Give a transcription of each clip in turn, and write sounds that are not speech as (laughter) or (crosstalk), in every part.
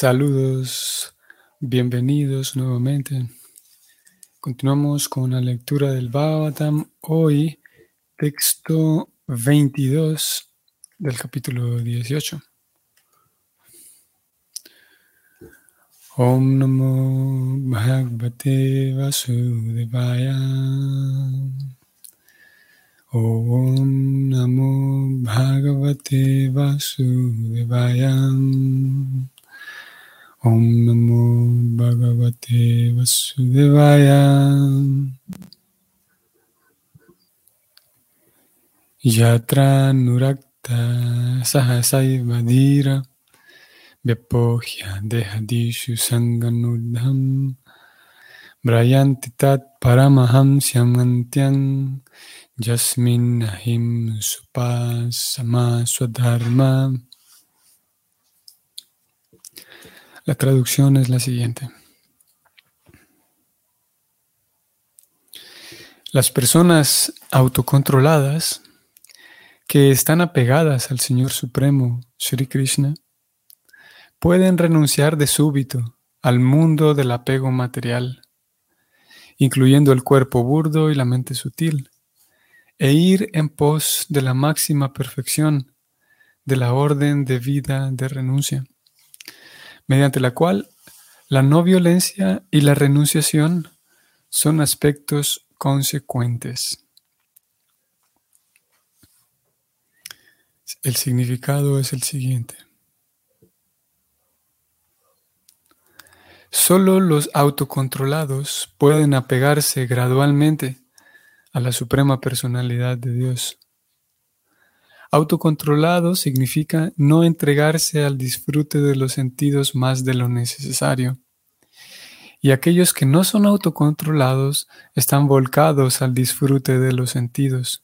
Saludos, bienvenidos nuevamente. Continuamos con la lectura del Bhagavatam. Hoy, texto 22 del capítulo 18. Om Namo. Om Namo Bhagavate Vasudevaya. Yatra Nurakta Sahasaiva Vyapohya Dehadishu Sanganudham Brayanti Tat Paramaham Antyang Jasmin Ahim Supasama La traducción es la siguiente. Las personas autocontroladas que están apegadas al Señor Supremo, Sri Krishna, pueden renunciar de súbito al mundo del apego material, incluyendo el cuerpo burdo y la mente sutil, e ir en pos de la máxima perfección de la orden de vida de renuncia mediante la cual la no violencia y la renunciación son aspectos consecuentes. El significado es el siguiente. Solo los autocontrolados pueden apegarse gradualmente a la suprema personalidad de Dios. Autocontrolado significa no entregarse al disfrute de los sentidos más de lo necesario. Y aquellos que no son autocontrolados están volcados al disfrute de los sentidos.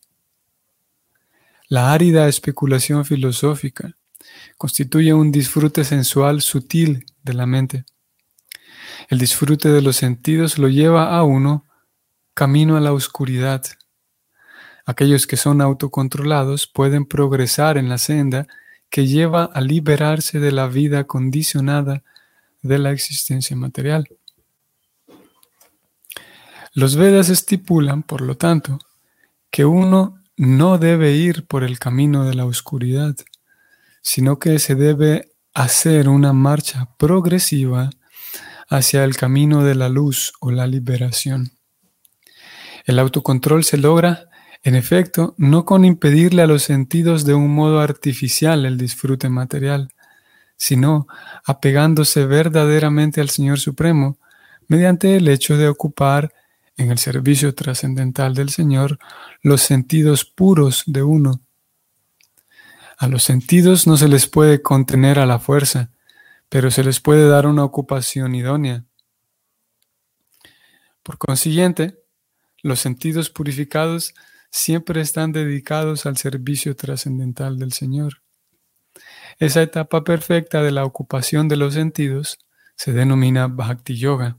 La árida especulación filosófica constituye un disfrute sensual sutil de la mente. El disfrute de los sentidos lo lleva a uno camino a la oscuridad Aquellos que son autocontrolados pueden progresar en la senda que lleva a liberarse de la vida condicionada de la existencia material. Los Vedas estipulan, por lo tanto, que uno no debe ir por el camino de la oscuridad, sino que se debe hacer una marcha progresiva hacia el camino de la luz o la liberación. El autocontrol se logra en efecto, no con impedirle a los sentidos de un modo artificial el disfrute material, sino apegándose verdaderamente al Señor Supremo mediante el hecho de ocupar en el servicio trascendental del Señor los sentidos puros de uno. A los sentidos no se les puede contener a la fuerza, pero se les puede dar una ocupación idónea. Por consiguiente, los sentidos purificados siempre están dedicados al servicio trascendental del Señor. Esa etapa perfecta de la ocupación de los sentidos se denomina Bhakti Yoga.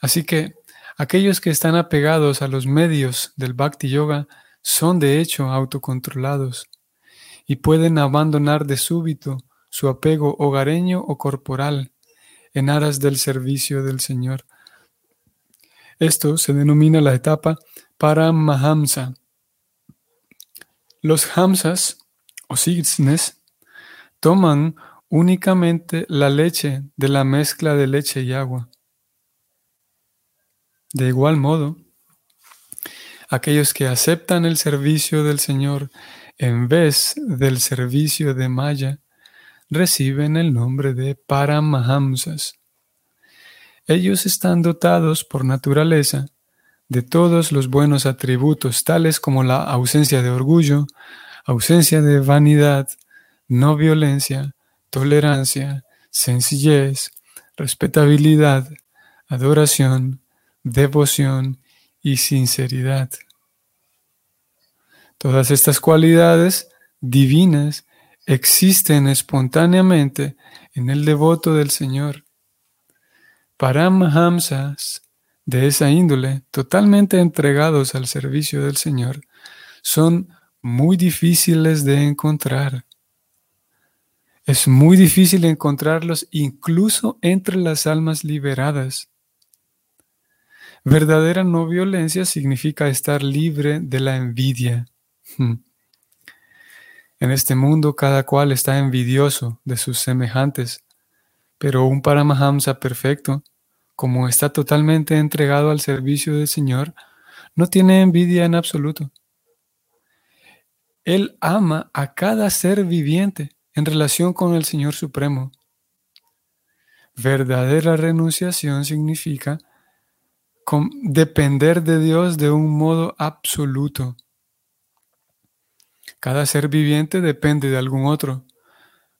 Así que aquellos que están apegados a los medios del Bhakti Yoga son de hecho autocontrolados y pueden abandonar de súbito su apego hogareño o corporal en aras del servicio del Señor. Esto se denomina la etapa Paramahamsa. Los hamsas o cisnes toman únicamente la leche de la mezcla de leche y agua. De igual modo, aquellos que aceptan el servicio del Señor en vez del servicio de Maya reciben el nombre de Paramahamsas. Ellos están dotados por naturaleza de todos los buenos atributos, tales como la ausencia de orgullo, ausencia de vanidad, no violencia, tolerancia, sencillez, respetabilidad, adoración, devoción y sinceridad. Todas estas cualidades divinas existen espontáneamente en el devoto del Señor. Paramahamsas de esa índole, totalmente entregados al servicio del Señor, son muy difíciles de encontrar. Es muy difícil encontrarlos incluso entre las almas liberadas. Verdadera no violencia significa estar libre de la envidia. Hmm. En este mundo cada cual está envidioso de sus semejantes, pero un Paramahamsa perfecto, como está totalmente entregado al servicio del Señor, no tiene envidia en absoluto. Él ama a cada ser viviente en relación con el Señor Supremo. Verdadera renunciación significa depender de Dios de un modo absoluto. Cada ser viviente depende de algún otro,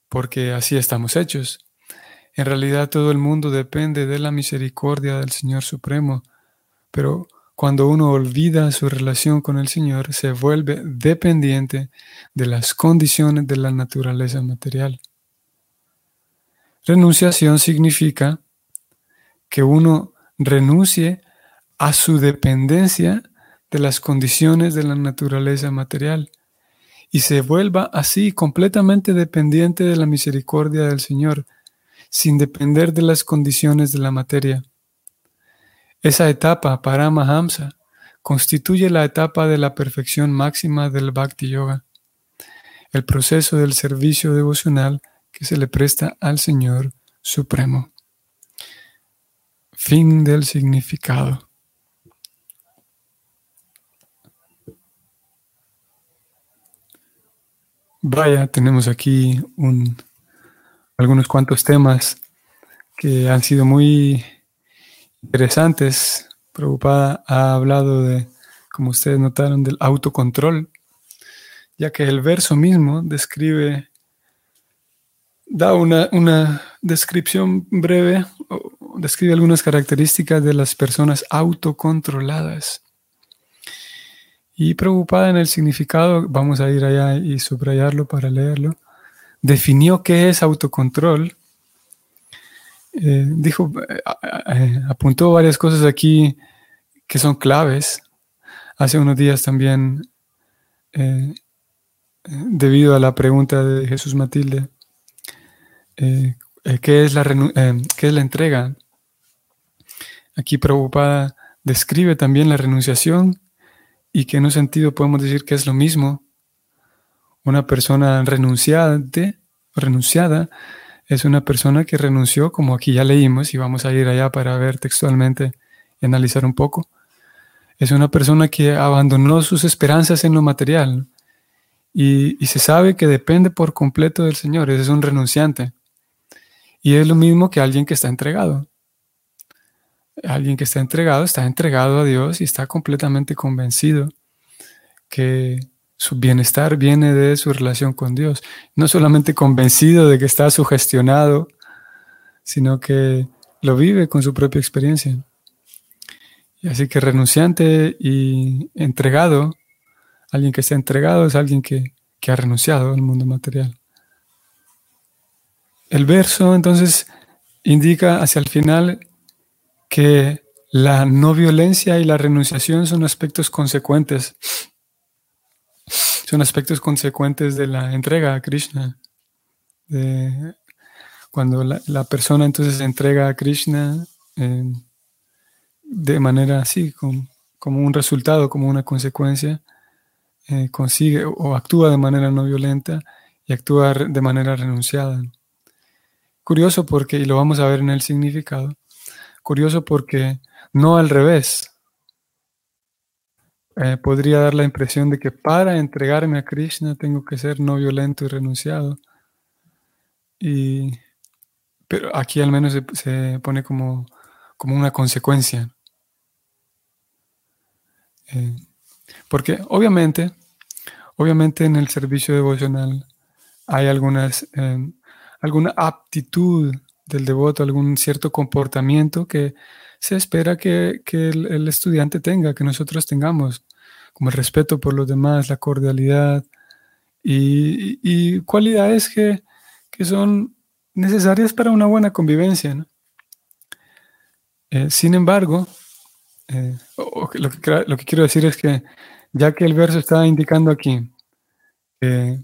porque así estamos hechos. En realidad todo el mundo depende de la misericordia del Señor Supremo, pero cuando uno olvida su relación con el Señor, se vuelve dependiente de las condiciones de la naturaleza material. Renunciación significa que uno renuncie a su dependencia de las condiciones de la naturaleza material y se vuelva así completamente dependiente de la misericordia del Señor, sin depender de las condiciones de la materia. Esa etapa, para Mahamsa, constituye la etapa de la perfección máxima del Bhakti Yoga, el proceso del servicio devocional que se le presta al Señor Supremo. Fin del significado. Vaya, tenemos aquí algunos cuantos temas que han sido muy interesantes. Preocupada ha hablado de, como ustedes notaron, del autocontrol, ya que el verso mismo describe, da una, una descripción breve, describe algunas características de las personas autocontroladas. Y preocupada en el significado, vamos a ir allá y subrayarlo para leerlo, definió qué es autocontrol. Eh, dijo, eh, eh, apuntó varias cosas aquí que son claves. Hace unos días también, debido a la pregunta de Jesús Matilde, ¿qué, es la ¿qué es la entrega? Aquí preocupada describe también la renunciación y que en un sentido podemos decir que es lo mismo. Una persona renunciante, renunciada es una persona que renunció, como aquí ya leímos, y vamos a ir allá para ver textualmente y analizar un poco. Es una persona que abandonó sus esperanzas en lo material y, y se sabe que depende por completo del Señor. Ese es un renunciante. Y es lo mismo que alguien que está entregado. Alguien que está entregado, está entregado a Dios y está completamente convencido que su bienestar viene de su relación con Dios. No solamente convencido de que está sugestionado, sino que lo vive con su propia experiencia. Y así que renunciante y entregado, alguien que está entregado es alguien que, que ha renunciado al mundo material. El verso entonces indica hacia el final que la no violencia y la renunciación son aspectos consecuentes. Son aspectos consecuentes de la entrega a Krishna. cuando la, persona entonces entrega a Krishna eh, de manera así, como un resultado, como una consecuencia, eh, consigue o actúa de manera no violenta y actúa de manera renunciada. Curioso porque, y lo vamos a ver en el significado, curioso porque no al revés. Eh, podría dar la impresión de que para entregarme a Krishna tengo que ser no violento y renunciado. Y, pero aquí al menos se, pone como, como, una consecuencia. Eh, porque obviamente, obviamente en el servicio devocional hay algunas, eh, alguna aptitud del devoto, algún cierto comportamiento que se espera que, el, estudiante tenga, que nosotros tengamos, como el respeto por los demás, la cordialidad y, cualidades que, son necesarias para una buena convivencia. Eh, sin embargo, eh, lo, que, lo, que, quiero decir es que ya que el verso está indicando aquí que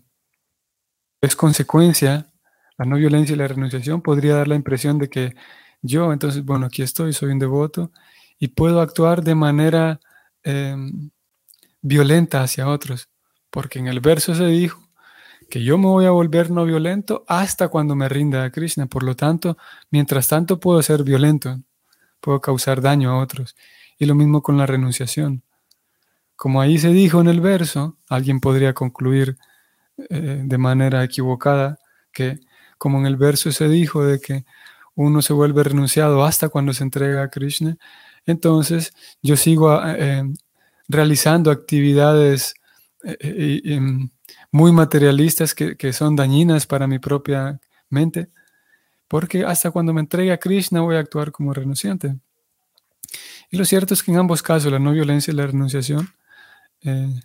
es consecuencia la no violencia y la renunciación podría dar la impresión de que yo, entonces, bueno, aquí estoy, soy un devoto y puedo actuar de manera em, violenta hacia otros, porque en el verso se dijo que yo me voy a volver no violento hasta cuando me rinda a Krishna. Por lo tanto, mientras tanto puedo ser violento, puedo causar daño a otros. Y lo mismo con la renunciación. Como ahí se dijo en el verso, alguien podría concluir eh, de manera equivocada que, como en el verso se dijo de que uno se vuelve renunciado hasta cuando se entrega a Krishna, entonces yo sigo eh, realizando actividades eh, em, muy materialistas que, son dañinas para mi propia mente, porque hasta cuando me entregue a Krishna voy a actuar como renunciante. Y lo cierto es que en ambos casos, la no violencia y la renunciación, eh,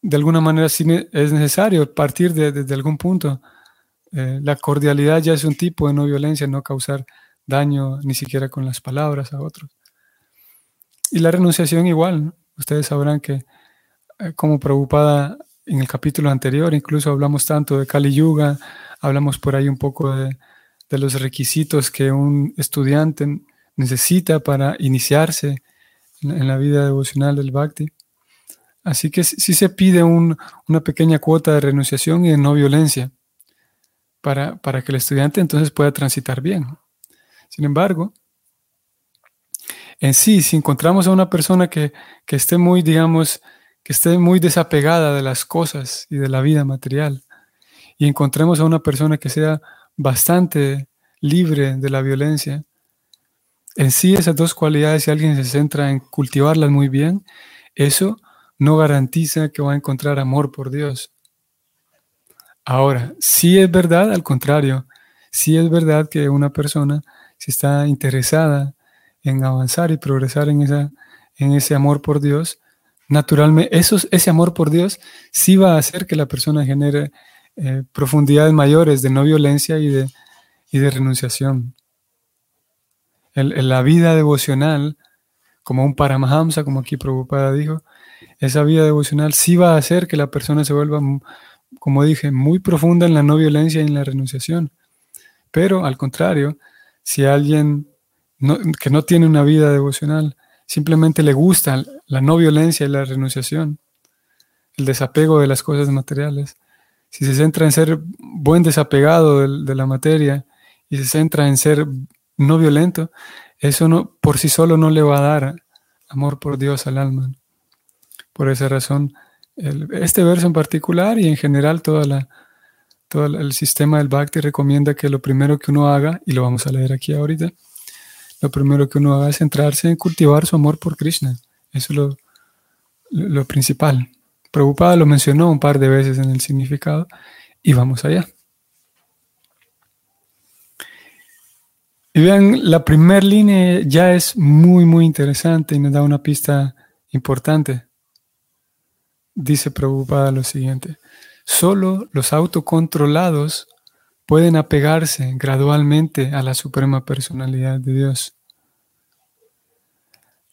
de alguna manera sí es necesario partir de, algún punto. Eh, la cordialidad ya es un tipo de no violencia, no causar daño ni siquiera con las palabras a otros. Y la renunciación igual, ustedes sabrán que eh, como preocupada en el capítulo anterior, incluso hablamos tanto de Kali Yuga, hablamos por ahí un poco de, los requisitos que un estudiante necesita para iniciarse en, la vida devocional del Bhakti. Así que sí se pide una pequeña cuota de renunciación y de no violencia para, para que el estudiante entonces pueda transitar bien. Sin embargo, en sí, si encontramos a una persona que, que esté muy, digamos, que esté muy desapegada de las cosas y de la vida material, y encontremos a una persona que sea bastante libre de la violencia, en sí esas dos cualidades, si alguien se centra en cultivarlas muy bien, eso no garantiza que va a encontrar amor por Dios. Ahora, sí es verdad, al contrario, sí es verdad que una persona, si está interesada en avanzar y progresar en, esa, en ese amor por Dios, naturalmente, ese amor por Dios sí va a hacer que la persona genere eh, profundidades mayores de no violencia y de, de renunciación. En, la vida devocional, como un paramahamsa, como aquí Prabhupada dijo, esa vida devocional sí va a hacer que la persona se vuelva, como dije, muy profunda en la no violencia y en la renunciación. Pero al contrario, si alguien que no tiene una vida devocional simplemente le gusta la no violencia y la renunciación, el desapego de las cosas materiales. Si se centra en ser buen desapegado de, la materia y se centra en ser no violento, eso no, por sí solo no le va a dar amor por Dios al alma. Por esa razón, este verso en particular y en general toda la, todo el sistema del Bhakti recomienda que lo primero que uno haga, y lo vamos a leer aquí ahorita, lo primero que uno haga es centrarse en cultivar su amor por Krishna. Eso es lo, lo, principal. Prabhupada lo mencionó un par de veces en el significado y vamos allá. Y vean, la primera línea ya es muy, muy interesante y nos da una pista importante. Dice Prabhupada lo siguiente, solo los autocontrolados pueden apegarse gradualmente a la suprema personalidad de Dios.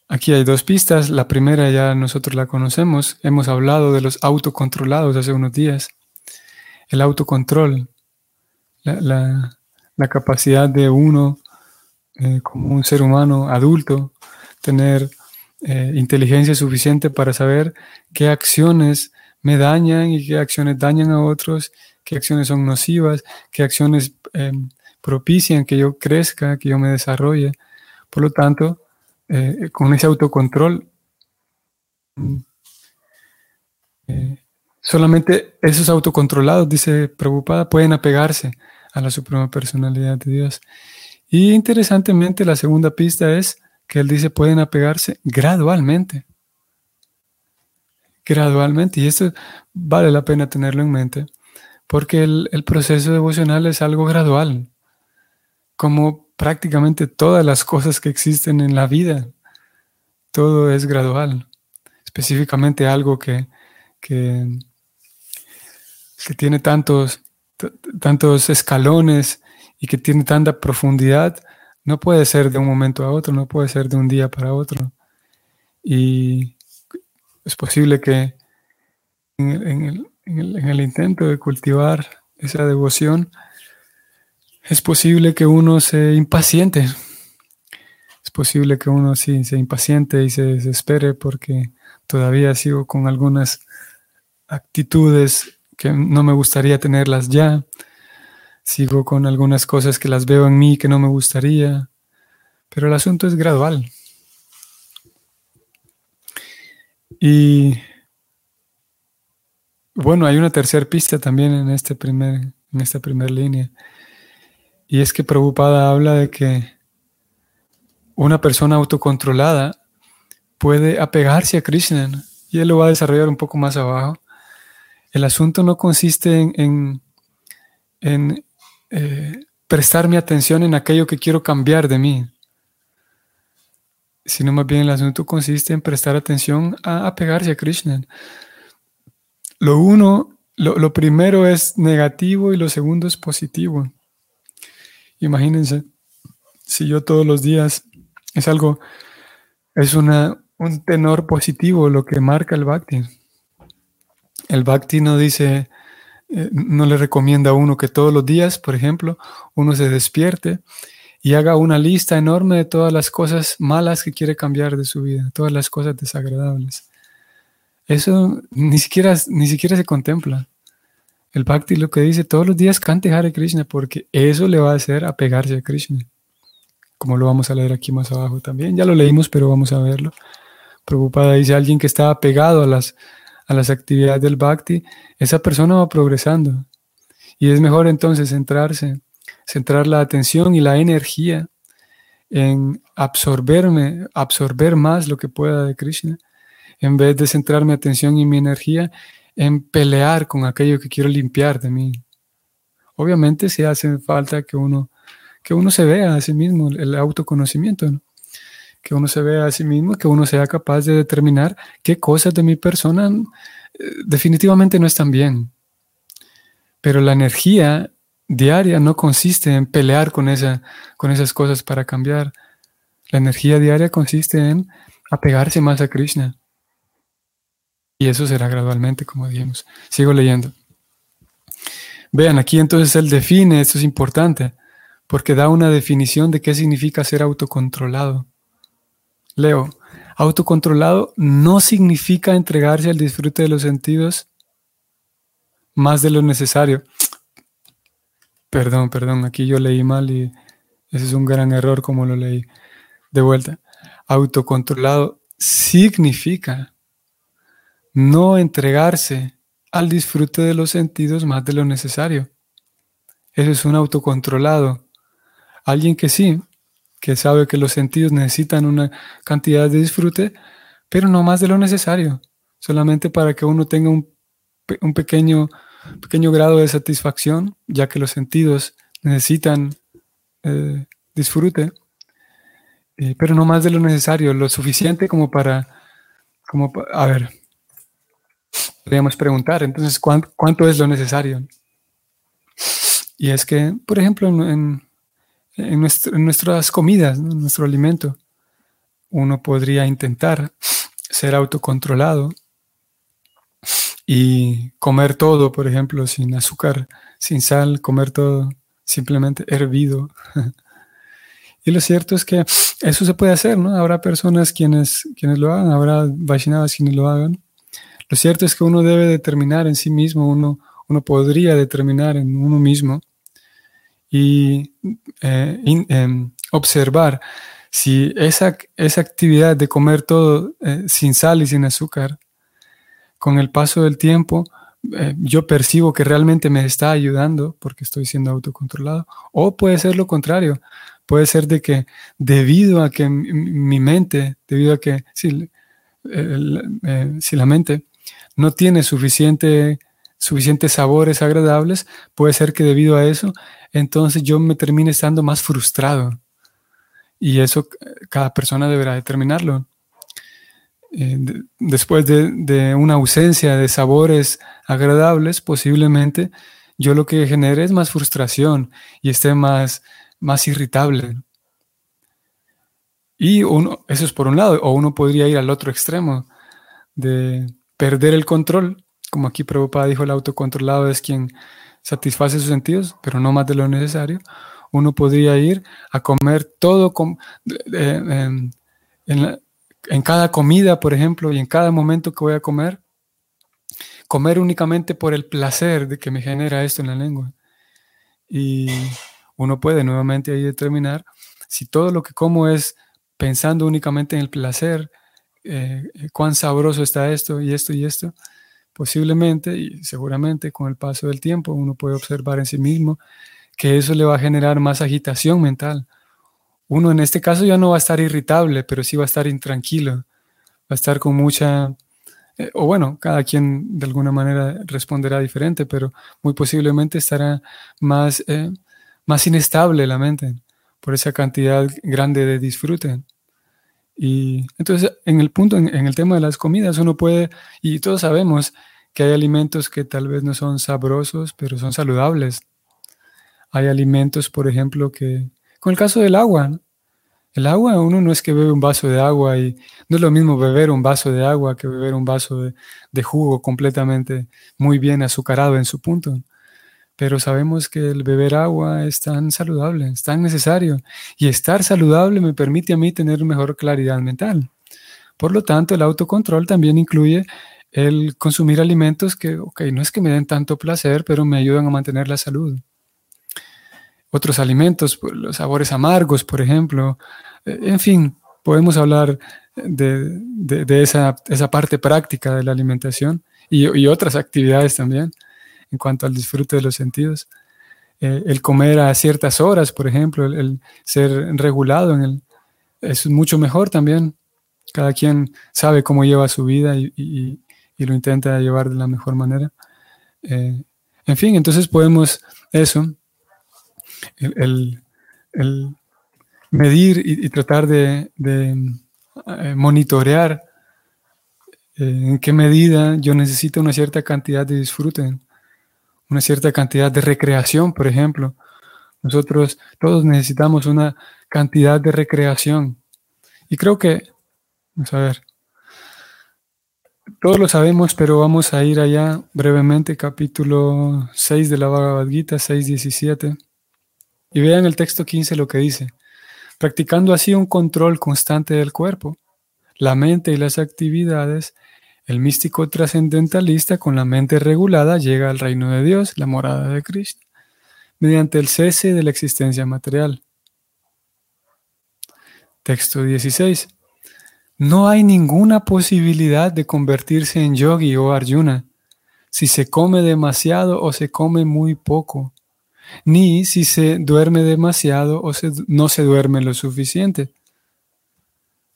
Aquí hay dos pistas. La primera ya nosotros la conocemos. Hemos hablado de los autocontrolados hace unos días. El autocontrol, la, capacidad de uno eh, como un ser humano adulto tener eh, inteligencia suficiente para saber qué acciones me dañan y qué acciones dañan a otros qué acciones son nocivas, qué acciones em, propician que yo crezca, que yo me desarrolle. Por lo tanto, eh, con ese autocontrol, eh, solamente esos autocontrolados, dice Prabhupada, pueden apegarse a la suprema personalidad de Dios. Y interesantemente, la segunda pista es que él dice pueden apegarse gradualmente. Gradualmente. Y esto vale la pena tenerlo en mente porque el, proceso devocional es algo gradual, como prácticamente todas las cosas que existen en la vida. Todo es gradual, específicamente algo que, que, tiene tantos, tantos escalones y que tiene tanta profundidad, no puede ser de un momento a otro, no puede ser de un día para otro. Y es posible que en, en el, intento de cultivar esa devoción, es posible que uno se impaciente. Es posible que uno sí se impaciente y se desespere porque todavía sigo con algunas actitudes que no me gustaría tenerlas ya. Sigo con algunas cosas que las veo en mí que no me gustaría. Pero el asunto es gradual. Y bueno, hay una tercera pista también en, este primer, en esta primera línea. Y es que Prabhupada habla de que una persona autocontrolada puede apegarse a Krishna. Y él lo va a desarrollar un poco más abajo. El asunto no consiste en, en, eh, prestar mi atención en aquello que quiero cambiar de mí, sino más bien el asunto consiste en prestar atención a apegarse a Krishna. Lo uno, lo, primero es negativo y lo segundo es positivo. Imagínense, si yo todos los días es algo, es una, un tenor positivo lo que marca el Bhakti. El Bhakti no dice, eh, no le recomienda a uno que todos los días, por ejemplo, uno se despierte y haga una lista enorme de todas las cosas malas que quiere cambiar de su vida, todas las cosas desagradables. Eso ni siquiera, ni siquiera se contempla. El Bhakti lo que dice, todos los días cante Hare Krishna porque eso le va a hacer apegarse a Krishna. Como lo vamos a leer aquí más abajo también. Ya lo leímos, pero vamos a verlo. Preocupada dice, alguien que está apegado a las, a las actividades del Bhakti, esa persona va progresando. Y es mejor entonces centrarse, centrar la atención y la energía en absorberme, absorber más lo que pueda de Krishna en vez de centrar mi atención y mi energía en pelear con aquello que quiero limpiar de mí. Obviamente si hace falta que uno, que uno se vea a sí mismo, el autoconocimiento, que uno se vea a sí mismo, que uno sea capaz de determinar qué cosas de mi persona eh, definitivamente no están bien. Pero la energía diaria no consiste en pelear con, esa, con esas cosas para cambiar. La energía diaria consiste en apegarse más a Krishna. Y eso será gradualmente, como dijimos. Sigo leyendo. Vean, aquí entonces él define, esto es importante, porque da una definición de qué significa ser autocontrolado. Leo, autocontrolado no significa entregarse al disfrute de los sentidos más de lo necesario. Perdón, perdón, aquí yo leí mal y ese es un gran error como lo leí. De vuelta, autocontrolado significa no entregarse al disfrute de los sentidos más de lo necesario. Eso es un autocontrolado. Alguien que sí, que sabe que los sentidos necesitan una cantidad de disfrute, pero no más de lo necesario, solamente para que uno tenga un, pequeño, pequeño grado de satisfacción, ya que los sentidos necesitan eh, disfrute, eh, pero no más de lo necesario, lo suficiente como para, como, a ver, podríamos preguntar, entonces, ¿cuánto, es lo necesario? Y es que, por ejemplo, en, nuestras comidas, en nuestro alimento, uno podría intentar ser autocontrolado y comer todo, por ejemplo, sin azúcar, sin sal, comer todo simplemente hervido. (laughs) Y lo cierto es que eso se puede hacer, ¿no? Habrá personas quienes, quienes lo hagan, habrá Vaishnavas quienes lo hagan. Lo cierto es que uno debe determinar en sí mismo, uno, uno podría determinar en uno mismo y eh, em, observar si esa, esa, actividad de comer todo eh, sin sal y sin azúcar, con el paso del tiempo, eh, yo percibo que realmente me está ayudando porque estoy siendo autocontrolado, o puede ser lo contrario, puede ser de que debido a que mi, mente, debido a que si, si la mente no tiene suficiente, suficientes sabores agradables, puede ser que debido a eso, entonces yo me termine estando más frustrado. Y eso cada persona deberá determinarlo. Eh, después de, una ausencia de sabores agradables, posiblemente yo lo que genere es más frustración y esté más, más irritable. Y uno, eso es por un lado, o uno podría ir al otro extremo de perder el control, como aquí Prabhupada dijo, el autocontrolado es quien satisface sus sentidos, pero no más de lo necesario, uno podría ir a comer todo en, en cada comida, por ejemplo, y en cada momento que voy a comer, comer únicamente por el placer de que me genera esto en la lengua. Y uno puede nuevamente ahí determinar si todo lo que como es pensando únicamente en el placer, eh, cuán sabroso está esto y esto y esto, posiblemente y seguramente con el paso del tiempo uno puede observar en sí mismo que eso le va a generar más agitación mental. Uno en este caso ya no va a estar irritable, pero sí va a estar intranquilo, va a estar con mucha, eh, o bueno, cada quien de alguna manera responderá diferente, pero muy posiblemente estará más, eh, más inestable la mente por esa cantidad grande de disfrute. Y entonces, en el punto, en, el tema de las comidas, uno puede, y todos sabemos que hay alimentos que tal vez no son sabrosos, pero son saludables. Hay alimentos, por ejemplo, que, con el caso del agua, el agua, uno no es que bebe un vaso de agua y no es lo mismo beber un vaso de agua que beber un vaso de jugo completamente muy bien azucarado en su punto pero sabemos que el beber agua es tan saludable, es tan necesario, y estar saludable me permite a mí tener mejor claridad mental. Por lo tanto, el autocontrol también incluye el consumir alimentos que, ok, no es que me den tanto placer, pero me ayudan a mantener la salud. Otros alimentos, pues, los sabores amargos, por ejemplo, eh, en fin, podemos hablar de, esa, parte práctica de la alimentación y otras actividades también en cuanto al disfrute de los sentidos. Eh, el comer a ciertas horas, por ejemplo, el, ser regulado en el, es mucho mejor también. Cada quien sabe cómo lleva su vida y, lo intenta llevar de la mejor manera. Eh, en fin, entonces podemos eso, el, medir y, tratar de, eh, monitorear en qué medida yo necesito una cierta cantidad de disfrute una cierta cantidad de recreación, por ejemplo. Nosotros todos necesitamos una cantidad de recreación. Y creo que, vamos a ver, todos lo sabemos, pero vamos a ir allá brevemente, capítulo 6 de la Bhagavad Gita, 6.17. Y vean el texto 15 lo que dice. Practicando así un control constante del cuerpo, la mente y las actividades, el místico trascendentalista con la mente regulada llega al reino de Dios, la morada de Krishna, mediante el cese de la existencia material. Texto 16. No hay ninguna posibilidad de convertirse en yogi o arjuna si se come demasiado o se come muy poco, ni si se duerme demasiado o no se duerme lo suficiente.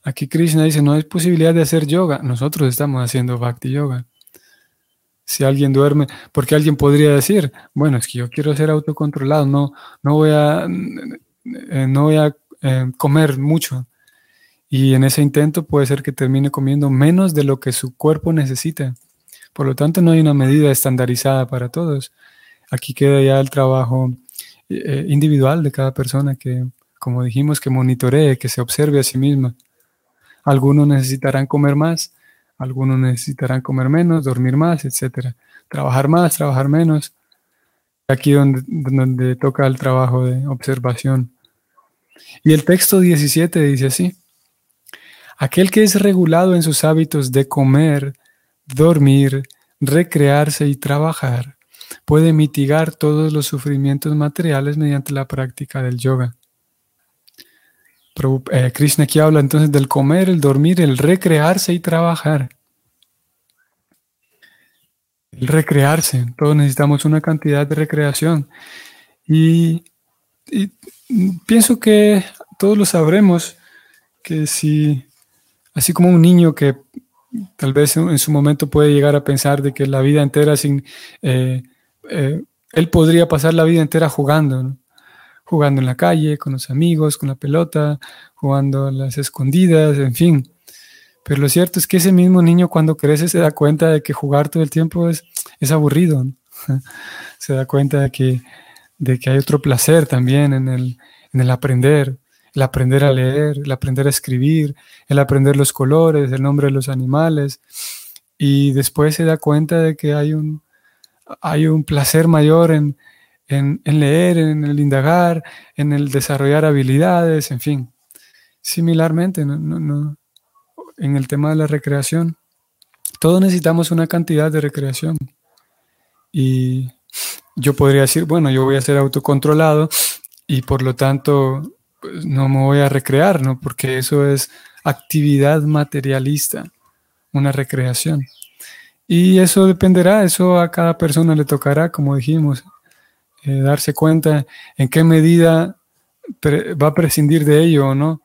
Aquí Krishna dice, no hay posibilidad de hacer yoga. Nosotros estamos haciendo bhakti yoga. Si alguien duerme, porque alguien podría decir, bueno, es que yo quiero ser autocontrolado, no, no voy a, eh, no voy a eh, comer mucho. Y en ese intento puede ser que termine comiendo menos de lo que su cuerpo necesita. Por lo tanto, no hay una medida estandarizada para todos. Aquí queda ya el trabajo eh, individual de cada persona que, como dijimos, que monitoree, que se observe a sí misma. Algunos necesitarán comer más, algunos necesitarán comer menos, dormir más, etc. Trabajar más, trabajar menos. Aquí donde, donde toca el trabajo de observación. Y el texto 17 dice así. Aquel que es regulado en sus hábitos de comer, dormir, recrearse y trabajar, puede mitigar todos los sufrimientos materiales mediante la práctica del yoga. Eh, Krishna aquí habla entonces del comer, el dormir, el recrearse y trabajar. El recrearse, todos necesitamos una cantidad de recreación. Y, pienso que todos lo sabremos, que si, así como un niño que tal vez en su momento puede llegar a pensar de que la vida entera sin... Eh, eh, él podría pasar la vida entera jugando, ¿no? Jugando en la calle, con los amigos, con la pelota, jugando a las escondidas, en fin. Pero lo cierto es que ese mismo niño cuando crece se da cuenta de que jugar todo el tiempo es, es aburrido. (laughs) se da cuenta de que, de que hay otro placer también en el, en el aprender, el aprender a leer, el aprender a escribir, el aprender los colores, el nombre de los animales. Y después se da cuenta de que hay un, hay un placer mayor en, en, leer, en el indagar, en el desarrollar habilidades, en fin. Similarmente, en el tema de la recreación, todos necesitamos una cantidad de recreación. Y yo podría decir, bueno, yo voy a ser autocontrolado y por lo tanto pues, no me voy a recrear, ¿no? Porque eso es actividad materialista, una recreación. Y eso dependerá, eso a cada persona le tocará, como dijimos, eh, darse cuenta en qué medida va a prescindir de ello o no.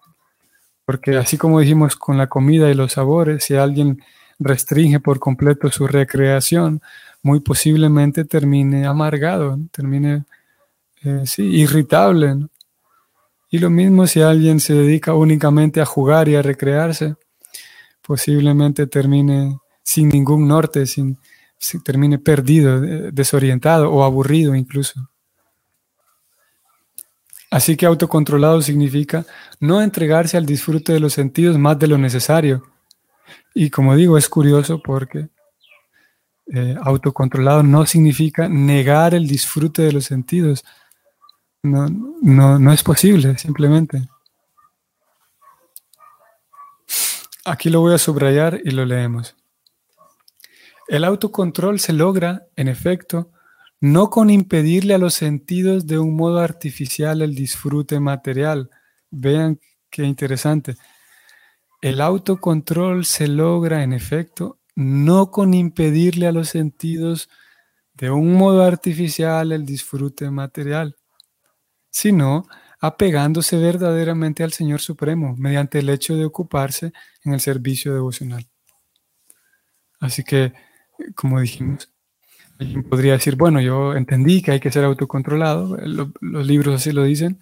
Porque así como dijimos con la comida y los sabores, si alguien restringe por completo su recreación, muy posiblemente termine amargado, termine eh, irritable. Y lo mismo si alguien se dedica únicamente a jugar y a recrearse, posiblemente termine sin ningún norte, sin, termine perdido, desorientado o aburrido incluso. Así que autocontrolado significa no entregarse al disfrute de los sentidos más de lo necesario. Y como digo, es curioso porque eh, autocontrolado no significa negar el disfrute de los sentidos. No, no, no es posible, simplemente. Aquí lo voy a subrayar y lo leemos. El autocontrol se logra, en efecto, no con impedirle a los sentidos de un modo artificial el disfrute material. Vean qué interesante. El autocontrol se logra, en efecto, no con impedirle a los sentidos de un modo artificial el disfrute material, sino apegándose verdaderamente al Señor Supremo mediante el hecho de ocuparse en el servicio devocional. Así que como dijimos. Alguien podría decir, bueno, yo entendí que hay que ser autocontrolado, los libros así lo dicen,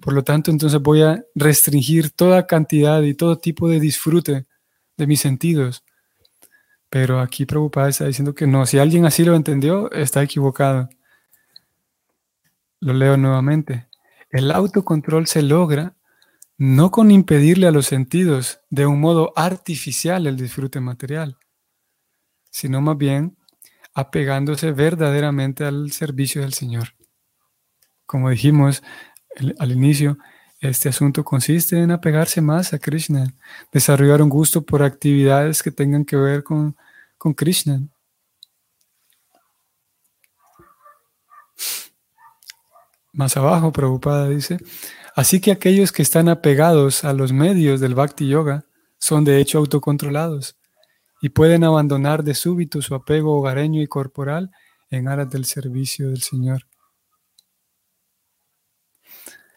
por lo tanto, entonces voy a restringir toda cantidad y todo tipo de disfrute de mis sentidos. Pero aquí Prabhupada está diciendo que no, si alguien así lo entendió, está equivocado. Lo leo nuevamente. El autocontrol se logra no con impedirle a los sentidos de un modo artificial el disfrute material, sino más bien apegándose verdaderamente al servicio del Señor. Como dijimos al inicio, este asunto consiste en apegarse más a Krishna, desarrollar un gusto por actividades que tengan que ver con, con Krishna. Más abajo, Prabhupada dice, así que aquellos que están apegados a los medios del Bhakti Yoga son de hecho autocontrolados y pueden abandonar de súbito su apego hogareño y corporal en aras del servicio del Señor.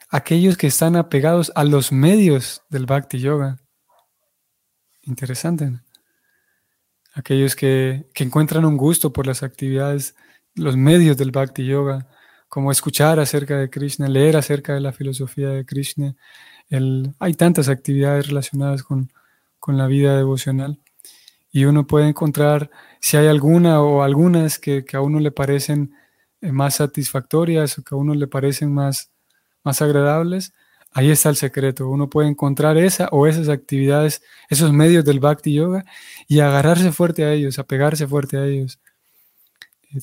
Aquellos que están apegados a los medios del Bhakti Yoga. Interesante. Aquellos que, encuentran un gusto por las actividades, los medios del Bhakti Yoga, como escuchar acerca de Krishna, leer acerca de la filosofía de Krishna. hay tantas actividades relacionadas con, con la vida devocional y uno puede encontrar si hay alguna o algunas que, a uno le parecen eh, más satisfactorias o que a uno le parecen más, más agradables, ahí está el secreto. Uno puede encontrar esa o esas actividades, esos medios del Bhakti Yoga y agarrarse fuerte a ellos, apegarse fuerte a ellos.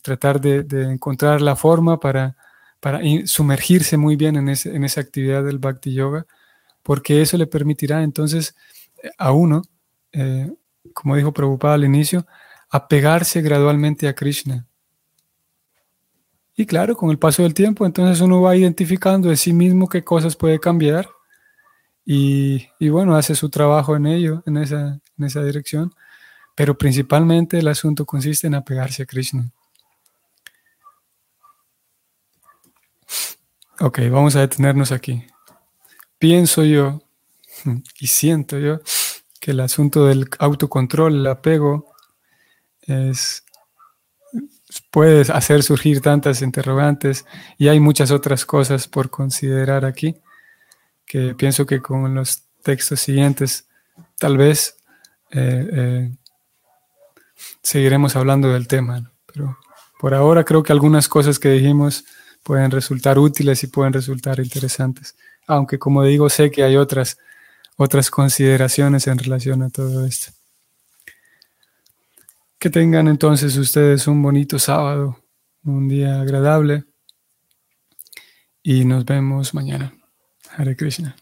Tratar de, encontrar la forma para, para sumergirse muy bien en, en esa actividad del Bhakti Yoga, porque eso le permitirá entonces eh, a uno eh, como dijo Prabhupada al inicio, apegarse gradualmente a Krishna. Y claro, con el paso del tiempo, entonces uno va identificando de sí mismo qué cosas puede cambiar y, bueno, hace su trabajo en ello, en esa, en esa dirección. Pero principalmente el asunto consiste en apegarse a Krishna. Ok, vamos a detenernos aquí. Pienso yo (laughs) y siento yo que el asunto del autocontrol, el apego, es, puede hacer surgir tantas interrogantes y hay muchas otras cosas por considerar aquí que pienso que con los textos siguientes tal vez eh, eh, seguiremos hablando del tema. Pero por ahora creo que algunas cosas que dijimos pueden resultar útiles y pueden resultar interesantes. Aunque como digo, sé que hay otras otras consideraciones en relación a todo esto. Que tengan entonces ustedes un bonito sábado, un día agradable y nos vemos mañana. Hare Krishna.